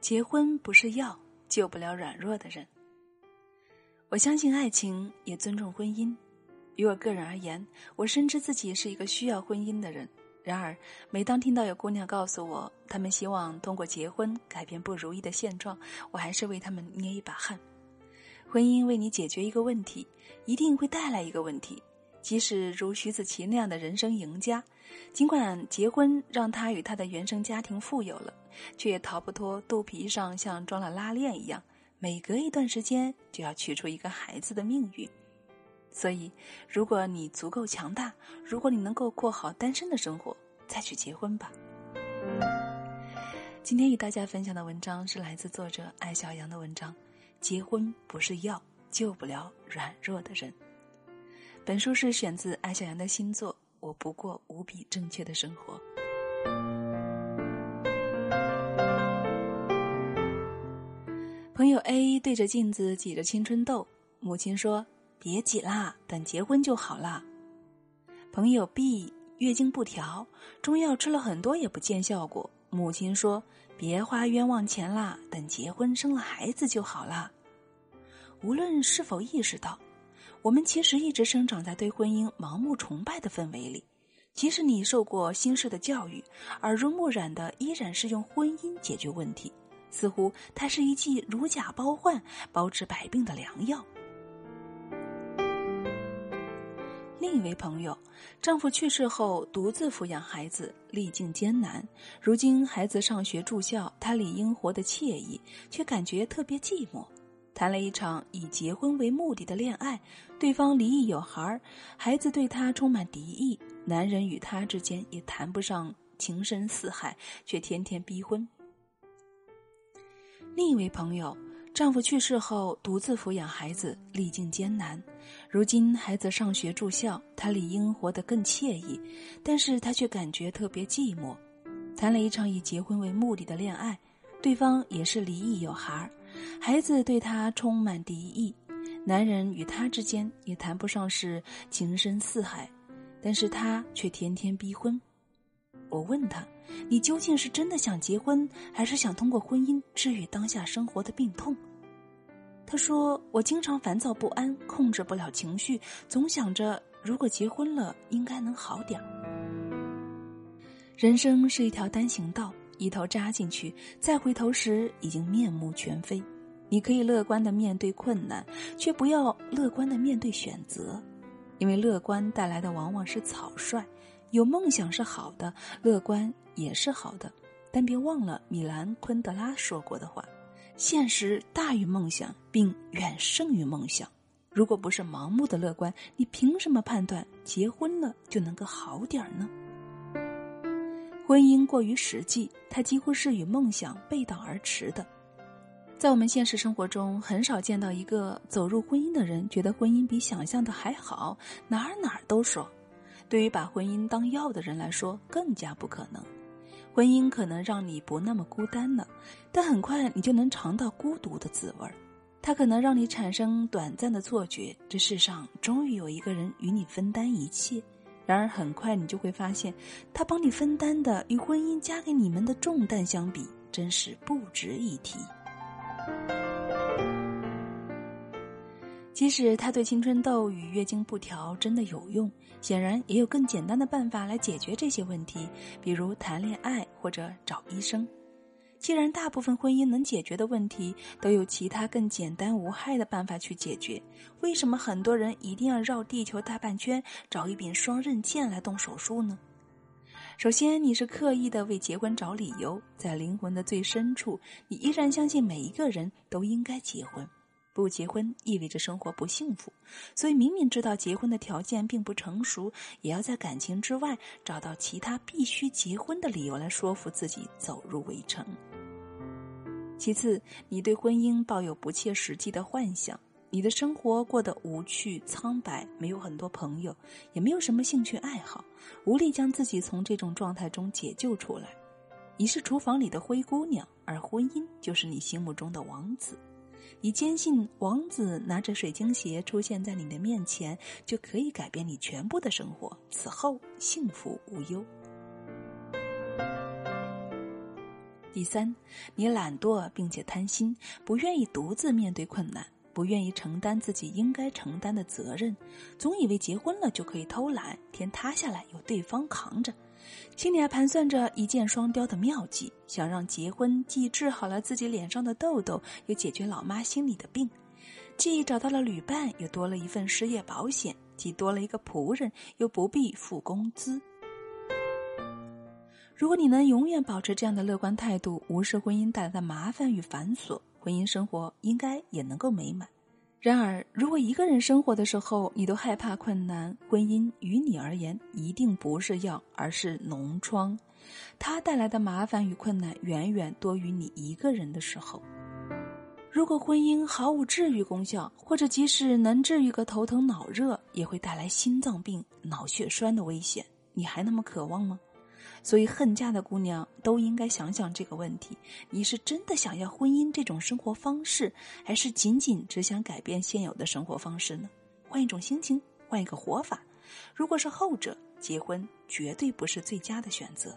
结婚不是药，救不了软弱的人。我相信爱情，也尊重婚姻。于我个人而言，我深知自己是一个需要婚姻的人。然而，每当听到有姑娘告诉我，她们希望通过结婚改变不如意的现状，我还是为她们捏一把汗。婚姻为你解决一个问题，一定会带来一个问题。即使如徐子淇那样的人生赢家，尽管结婚让他与他的原生家庭富有了，却也逃不脱肚皮上像装了拉链一样，每隔一段时间就要取出一个孩子的命运。所以，如果你足够强大，如果你能够过好单身的生活，再去结婚吧。今天与大家分享的文章是来自作者艾小阳的文章：结婚不是药，救不了软弱的人。本书是选自艾小阳的新作《我不过无比正确的生活》。朋友 A 对着镜子挤着青春痘，母亲说：“别挤啦，等结婚就好啦。”朋友 B 月经不调，中药吃了很多也不见效果，母亲说：“别花冤枉钱啦，等结婚生了孩子就好啦。”无论是否意识到。我们其实一直生长在对婚姻盲目崇拜的氛围里，即使你受过新式的教育，耳濡目染的依然是用婚姻解决问题，似乎它是一剂如假包换、包治百病的良药。另一位朋友，丈夫去世后独自抚养孩子，历尽艰难，如今孩子上学住校，她理应活得惬意，却感觉特别寂寞。谈了一场以结婚为目的的恋爱，对方离异有孩儿，孩子对他充满敌意，男人与他之间也谈不上情深似海，却天天逼婚。另一位朋友，丈夫去世后独自抚养孩子，历尽艰难，如今孩子上学住校，他理应活得更惬意，但是他却感觉特别寂寞。谈了一场以结婚为目的的恋爱，对方也是离异有孩儿。孩子对他充满敌意，男人与他之间也谈不上是情深似海，但是他却天天逼婚。我问他：“你究竟是真的想结婚，还是想通过婚姻治愈当下生活的病痛？”他说：“我经常烦躁不安，控制不了情绪，总想着如果结婚了应该能好点儿。”人生是一条单行道。一头扎进去，再回头时已经面目全非。你可以乐观的面对困难，却不要乐观的面对选择，因为乐观带来的往往是草率。有梦想是好的，乐观也是好的，但别忘了米兰昆德拉说过的话：现实大于梦想，并远胜于梦想。如果不是盲目的乐观，你凭什么判断结婚了就能够好点儿呢？婚姻过于实际，它几乎是与梦想背道而驰的。在我们现实生活中，很少见到一个走入婚姻的人觉得婚姻比想象的还好，哪儿哪儿都爽。对于把婚姻当药的人来说，更加不可能。婚姻可能让你不那么孤单了，但很快你就能尝到孤独的滋味儿。它可能让你产生短暂的错觉，这世上终于有一个人与你分担一切。然而，很快你就会发现，他帮你分担的与婚姻加给你们的重担相比，真是不值一提。即使他对青春痘与月经不调真的有用，显然也有更简单的办法来解决这些问题，比如谈恋爱或者找医生。既然大部分婚姻能解决的问题都有其他更简单无害的办法去解决，为什么很多人一定要绕地球大半圈找一柄双刃剑来动手术呢？首先，你是刻意的为结婚找理由，在灵魂的最深处，你依然相信每一个人都应该结婚，不结婚意味着生活不幸福，所以明明知道结婚的条件并不成熟，也要在感情之外找到其他必须结婚的理由来说服自己走入围城。其次，你对婚姻抱有不切实际的幻想，你的生活过得无趣苍白，没有很多朋友，也没有什么兴趣爱好，无力将自己从这种状态中解救出来。你是厨房里的灰姑娘，而婚姻就是你心目中的王子。你坚信王子拿着水晶鞋出现在你的面前，就可以改变你全部的生活，此后幸福无忧。第三，你懒惰并且贪心，不愿意独自面对困难，不愿意承担自己应该承担的责任，总以为结婚了就可以偷懒，天塌下来有对方扛着，心里还盘算着一箭双雕的妙计，想让结婚既治好了自己脸上的痘痘，又解决老妈心里的病，既找到了旅伴，又多了一份失业保险，既多了一个仆人，又不必付工资。如果你能永远保持这样的乐观态度，无视婚姻带来的麻烦与繁琐，婚姻生活应该也能够美满。然而，如果一个人生活的时候你都害怕困难，婚姻于你而言一定不是药，而是脓疮，它带来的麻烦与困难远远多于你一个人的时候。如果婚姻毫无治愈功效，或者即使能治愈个头疼脑热，也会带来心脏病、脑血栓的危险，你还那么渴望吗？所以，恨嫁的姑娘都应该想想这个问题：你是真的想要婚姻这种生活方式，还是仅仅只想改变现有的生活方式呢？换一种心情，换一个活法。如果是后者，结婚绝对不是最佳的选择。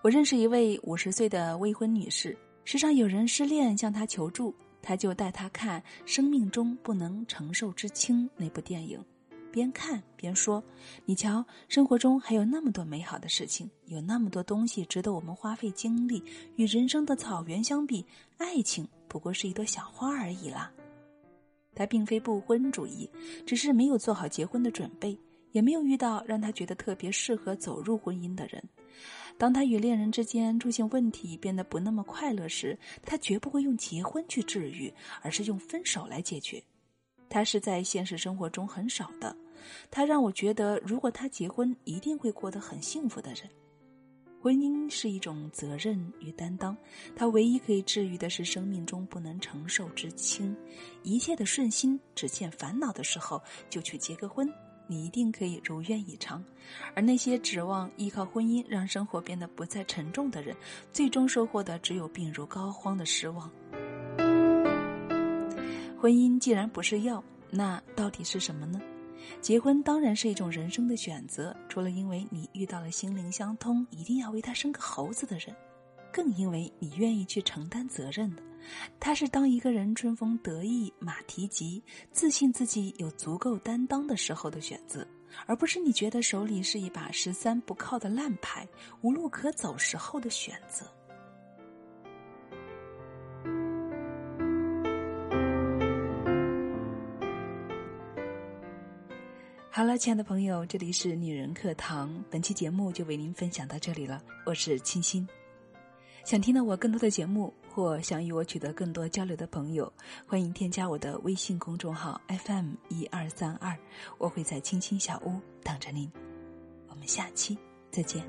我认识一位五十岁的未婚女士，时常有人失恋向她求助，她就带她看《生命中不能承受之轻》那部电影。边看边说：“你瞧，生活中还有那么多美好的事情，有那么多东西值得我们花费精力。与人生的草原相比，爱情不过是一朵小花而已啦。”他并非不婚主义，只是没有做好结婚的准备，也没有遇到让他觉得特别适合走入婚姻的人。当他与恋人之间出现问题，变得不那么快乐时，他绝不会用结婚去治愈，而是用分手来解决。他是在现实生活中很少的。他让我觉得，如果他结婚，一定会过得很幸福的人。婚姻是一种责任与担当，它唯一可以治愈的是生命中不能承受之轻。一切的顺心，只欠烦恼的时候，就去结个婚，你一定可以如愿以偿。而那些指望依靠婚姻让生活变得不再沉重的人，最终收获的只有病入膏肓的失望。婚姻既然不是药，那到底是什么呢？结婚当然是一种人生的选择，除了因为你遇到了心灵相通，一定要为他生个猴子的人，更因为你愿意去承担责任的。他是当一个人春风得意马蹄疾，自信自己有足够担当的时候的选择，而不是你觉得手里是一把十三不靠的烂牌，无路可走时候的选择。好了，亲爱的朋友，这里是女人课堂，本期节目就为您分享到这里了。我是清新，想听到我更多的节目或想与我取得更多交流的朋友，欢迎添加我的微信公众号 FM 一二三二，我会在青青小屋等着您。我们下期再见。